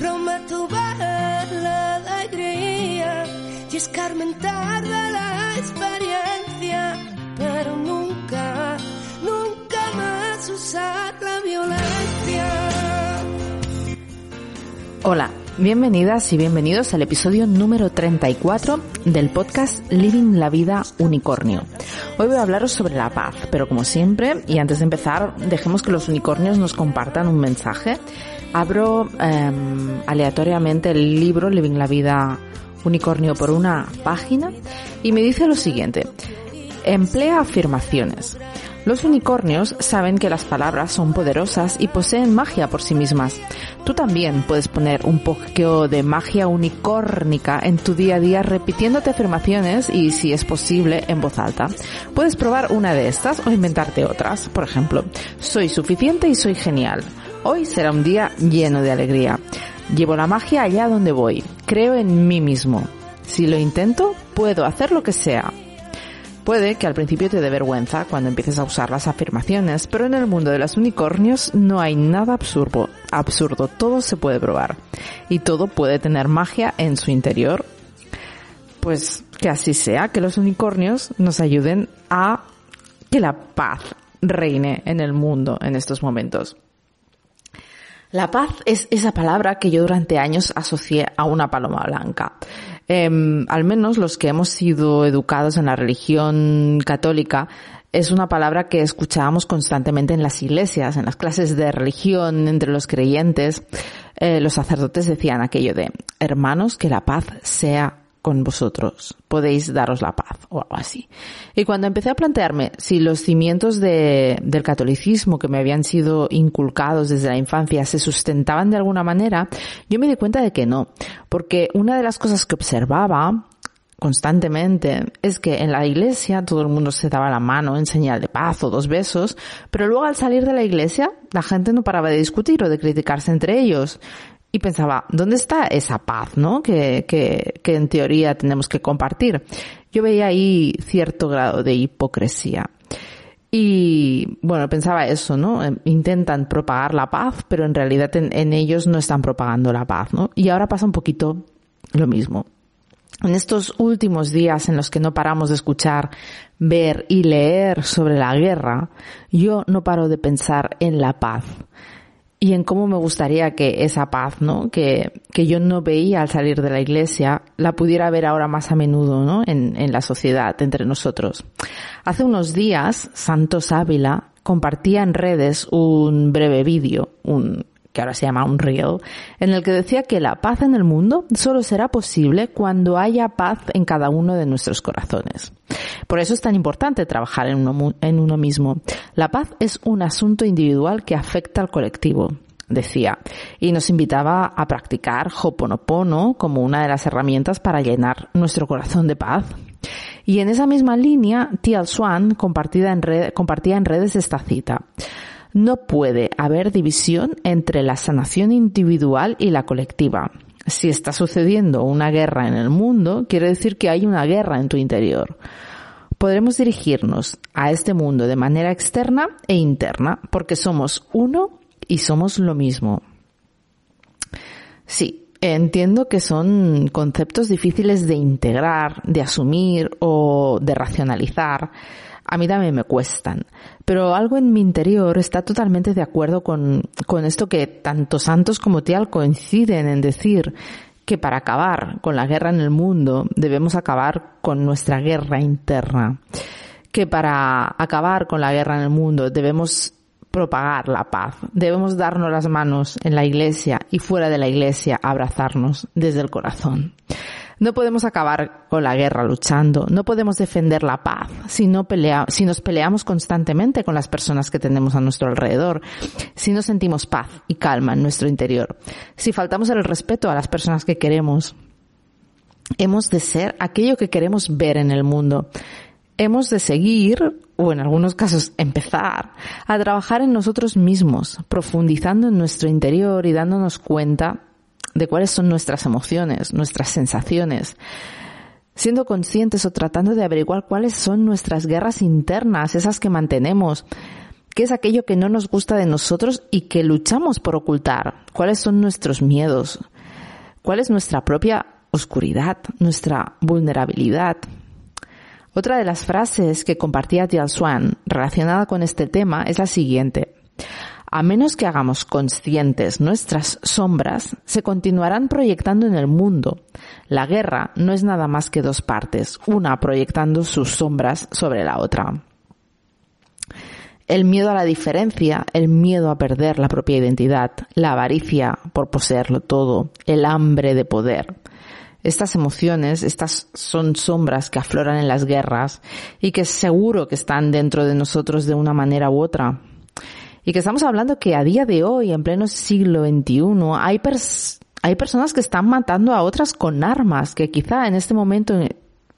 La alegría la experiencia, pero nunca, nunca más la violencia. Hola, bienvenidas y bienvenidos al episodio número 34 del podcast Living la Vida Unicornio. Hoy voy a hablaros sobre la paz, pero como siempre, y antes de empezar, dejemos que los unicornios nos compartan un mensaje abro em, aleatoriamente el libro Living la Vida Unicornio por una página y me dice lo siguiente. Emplea afirmaciones. Los unicornios saben que las palabras son poderosas y poseen magia por sí mismas. Tú también puedes poner un poquito de magia unicornica en tu día a día repitiéndote afirmaciones y, si es posible, en voz alta. Puedes probar una de estas o inventarte otras. Por ejemplo, soy suficiente y soy genial. Hoy será un día lleno de alegría. Llevo la magia allá donde voy. Creo en mí mismo. Si lo intento, puedo hacer lo que sea. Puede que al principio te dé vergüenza cuando empieces a usar las afirmaciones, pero en el mundo de los unicornios no hay nada absurdo. Absurdo, todo se puede probar. Y todo puede tener magia en su interior. Pues que así sea, que los unicornios nos ayuden a que la paz reine en el mundo en estos momentos. La paz es esa palabra que yo durante años asocié a una paloma blanca. Em, al menos los que hemos sido educados en la religión católica, es una palabra que escuchábamos constantemente en las iglesias, en las clases de religión, entre los creyentes. Eh, los sacerdotes decían aquello de, hermanos, que la paz sea con vosotros, podéis daros la paz o algo así. Y cuando empecé a plantearme si los cimientos de, del catolicismo que me habían sido inculcados desde la infancia se sustentaban de alguna manera, yo me di cuenta de que no, porque una de las cosas que observaba constantemente es que en la iglesia todo el mundo se daba la mano en señal de paz o dos besos, pero luego al salir de la iglesia la gente no paraba de discutir o de criticarse entre ellos y pensaba, ¿dónde está esa paz, no? Que, que, que en teoría tenemos que compartir. Yo veía ahí cierto grado de hipocresía. Y bueno, pensaba eso, ¿no? Em, intentan propagar la paz, pero en realidad en, en, ellos no están propagando la paz, ¿no? Y ahora pasa un poquito lo mismo. En estos últimos días en los que no paramos de escuchar, ver y leer sobre la guerra, yo no paro de pensar en la paz y en cómo me gustaría que esa paz, ¿no? Que, que yo no veía al salir de la iglesia, la pudiera ver ahora más a menudo, ¿no? En, en la sociedad, entre nosotros. Hace unos días, Santos Ávila compartía en redes un breve vídeo, un, que ahora se llama un reel, en el que decía que la paz en el mundo solo será posible cuando haya paz en cada uno de nuestros corazones. Por eso es tan importante trabajar en uno, en uno mismo. La paz es un asunto individual que afecta al colectivo decía, y nos invitaba a practicar Hoponopono como una de las herramientas para llenar nuestro corazón de paz. Y en esa misma línea, Tial Swan en, compartía en redes esta cita. No puede haber división entre la sanación individual y la colectiva. Si está sucediendo una guerra en el mundo, quiere decir que hay una guerra en tu interior podremos dirigirnos a este mundo de manera externa e interna, porque somos uno y somos lo mismo. Sí, entiendo que son conceptos difíciles de integrar, de asumir o de racionalizar. A mí también me cuestan, pero algo en mi interior está totalmente de acuerdo con, con esto que tanto Santos como Tial coinciden en decir que para acabar con la guerra en el mundo debemos acabar con nuestra guerra interna, que para acabar con la guerra en el mundo debemos propagar la paz, debemos darnos las manos en la iglesia y fuera de la iglesia abrazarnos desde el corazón. No podemos acabar con la guerra luchando, no podemos defender la paz si, no pelea, si nos peleamos constantemente con las personas que tenemos a nuestro alrededor, si no sentimos paz y calma en nuestro interior, si faltamos el respeto a las personas que queremos. Hemos de ser aquello que queremos ver en el mundo. Hemos de seguir, o en algunos casos empezar, a trabajar en nosotros mismos, profundizando en nuestro interior y dándonos cuenta de cuáles son nuestras emociones, nuestras sensaciones, siendo conscientes o tratando de averiguar cuáles son nuestras guerras internas, esas que mantenemos, qué es aquello que no nos gusta de nosotros y que luchamos por ocultar, cuáles son nuestros miedos, cuál es nuestra propia oscuridad, nuestra vulnerabilidad. Otra de las frases que compartía Jill Swan relacionada con este tema es la siguiente. A menos que hagamos conscientes nuestras sombras, se continuarán proyectando en el mundo. La guerra no es nada más que dos partes, una proyectando sus sombras sobre la otra. El miedo a la diferencia, el miedo a perder la propia identidad, la avaricia por poseerlo todo, el hambre de poder. Estas emociones, estas son sombras que afloran en las guerras y que seguro que están dentro de nosotros de una manera u otra. Y que estamos hablando que a día de hoy, en pleno siglo XXI, hay, hay personas que están matando a otras con armas, que quizá en este momento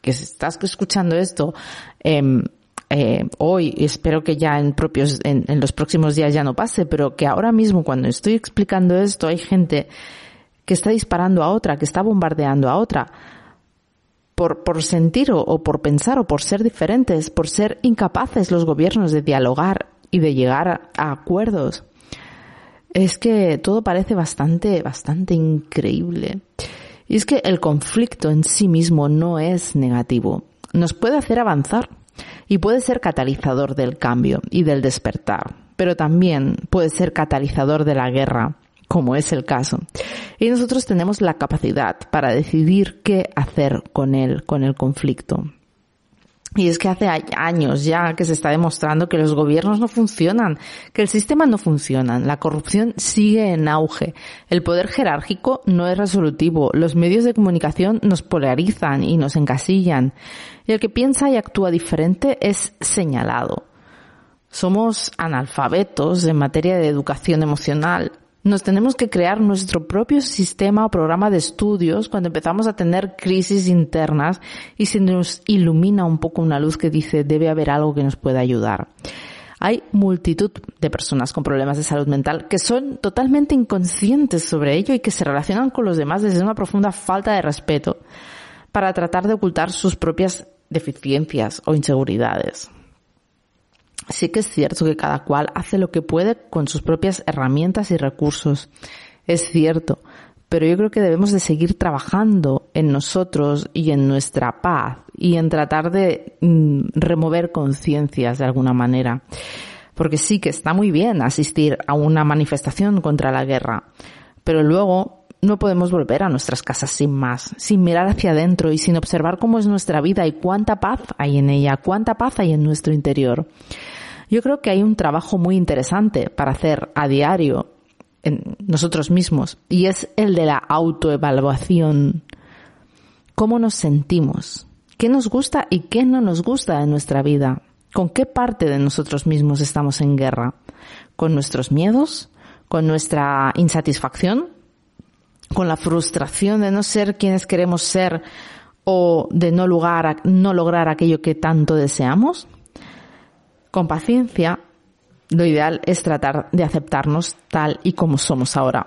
que estás escuchando esto, eh, eh, hoy, espero que ya en propios, en, los próximos días ya no pase, pero que ahora mismo cuando estoy explicando esto hay gente que está disparando a otra, que está bombardeando a otra, por, por sentir o por pensar o por ser diferentes, por ser incapaces los gobiernos de dialogar y de llegar a acuerdos. Es que todo parece bastante, bastante increíble. Y es que el conflicto en sí mismo no es negativo. Nos puede hacer avanzar y puede ser catalizador del cambio y del despertar, pero también puede ser catalizador de la guerra, como es el caso. Y nosotros tenemos la capacidad para decidir qué hacer con él, con el conflicto. Y es que hace años ya que se está demostrando que los gobiernos no funcionan, que el sistema no funciona, la corrupción sigue en auge, el poder jerárquico no es resolutivo, los medios de comunicación nos polarizan y nos encasillan, y el que piensa y actúa diferente es señalado. Somos analfabetos en materia de educación emocional, nos tenemos que crear nuestro propio sistema o programa de estudios cuando empezamos a tener crisis internas y se nos ilumina un poco una luz que dice debe haber algo que nos pueda ayudar. Hay multitud de personas con problemas de salud mental que son totalmente inconscientes sobre ello y que se relacionan con los demás desde una profunda falta de respeto para tratar de ocultar sus propias deficiencias o inseguridades sí que es cierto que cada cual hace lo que puede con sus propias herramientas y recursos. Es cierto, pero yo creo que debemos de seguir trabajando en nosotros y en nuestra paz y en tratar de mm, remover conciencias de alguna manera. Porque sí que está muy bien asistir a una manifestación contra la guerra, pero luego no podemos volver a nuestras casas sin más, sin mirar hacia adentro y sin observar cómo es nuestra vida y cuánta paz hay en ella, cuánta paz hay en nuestro interior. Yo creo que hay un trabajo muy interesante para hacer a diario en nosotros mismos y es el de la autoevaluación. ¿Cómo nos sentimos? ¿Qué nos gusta y qué no nos gusta de nuestra vida? ¿Con qué parte de nosotros mismos estamos en guerra? ¿Con nuestros miedos? ¿Con nuestra insatisfacción? ¿Con la frustración de no ser quienes queremos ser o de no, lugar, no lograr aquello que tanto deseamos? Con paciencia, lo ideal es tratar de aceptarnos tal y como somos ahora.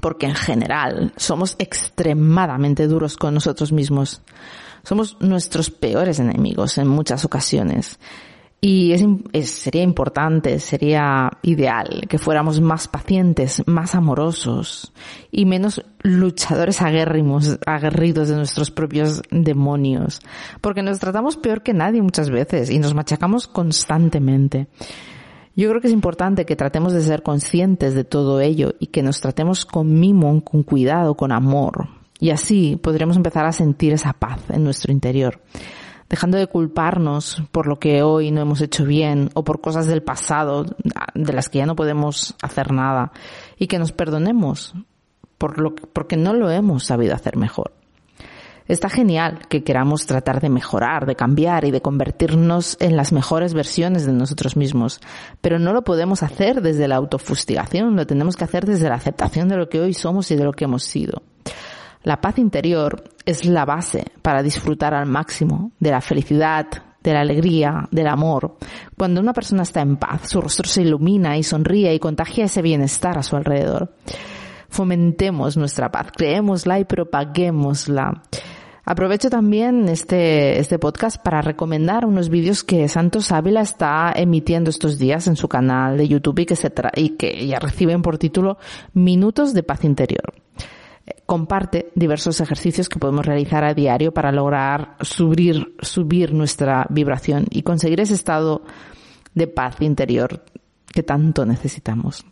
Porque en general somos extremadamente duros con nosotros mismos. Somos nuestros peores enemigos en muchas ocasiones. Y es, sería importante, sería ideal que fuéramos más pacientes, más amorosos y menos luchadores aguerrimos, aguerridos de nuestros propios demonios. Porque nos tratamos peor que nadie muchas veces y nos machacamos constantemente. Yo creo que es importante que tratemos de ser conscientes de todo ello y que nos tratemos con mimo, con cuidado, con amor. Y así podremos empezar a sentir esa paz en nuestro interior dejando de culparnos por lo que hoy no hemos hecho bien o por cosas del pasado de las que ya no podemos hacer nada y que nos perdonemos por lo, porque no lo hemos sabido hacer mejor. Está genial que queramos tratar de mejorar, de cambiar y de convertirnos en las mejores versiones de nosotros mismos, pero no lo podemos hacer desde la autofustigación, lo tenemos que hacer desde la aceptación de lo que hoy somos y de lo que hemos sido. La paz interior es la base para disfrutar al máximo de la felicidad, de la alegría, del amor. Cuando una persona está en paz, su rostro se ilumina y sonríe y contagia ese bienestar a su alrededor. Fomentemos nuestra paz, creémosla y propaguémosla. Aprovecho también este, este podcast para recomendar unos vídeos que Santos Ávila está emitiendo estos días en su canal de YouTube y que, se y que ya reciben por título Minutos de Paz Interior comparte diversos ejercicios que podemos realizar a diario para lograr subir, subir nuestra vibración y conseguir ese estado de paz interior que tanto necesitamos.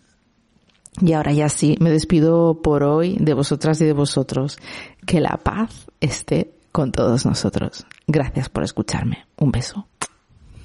Y ahora ya sí, me despido por hoy de vosotras y de vosotros. Que la paz esté con todos nosotros. Gracias por escucharme. Un beso.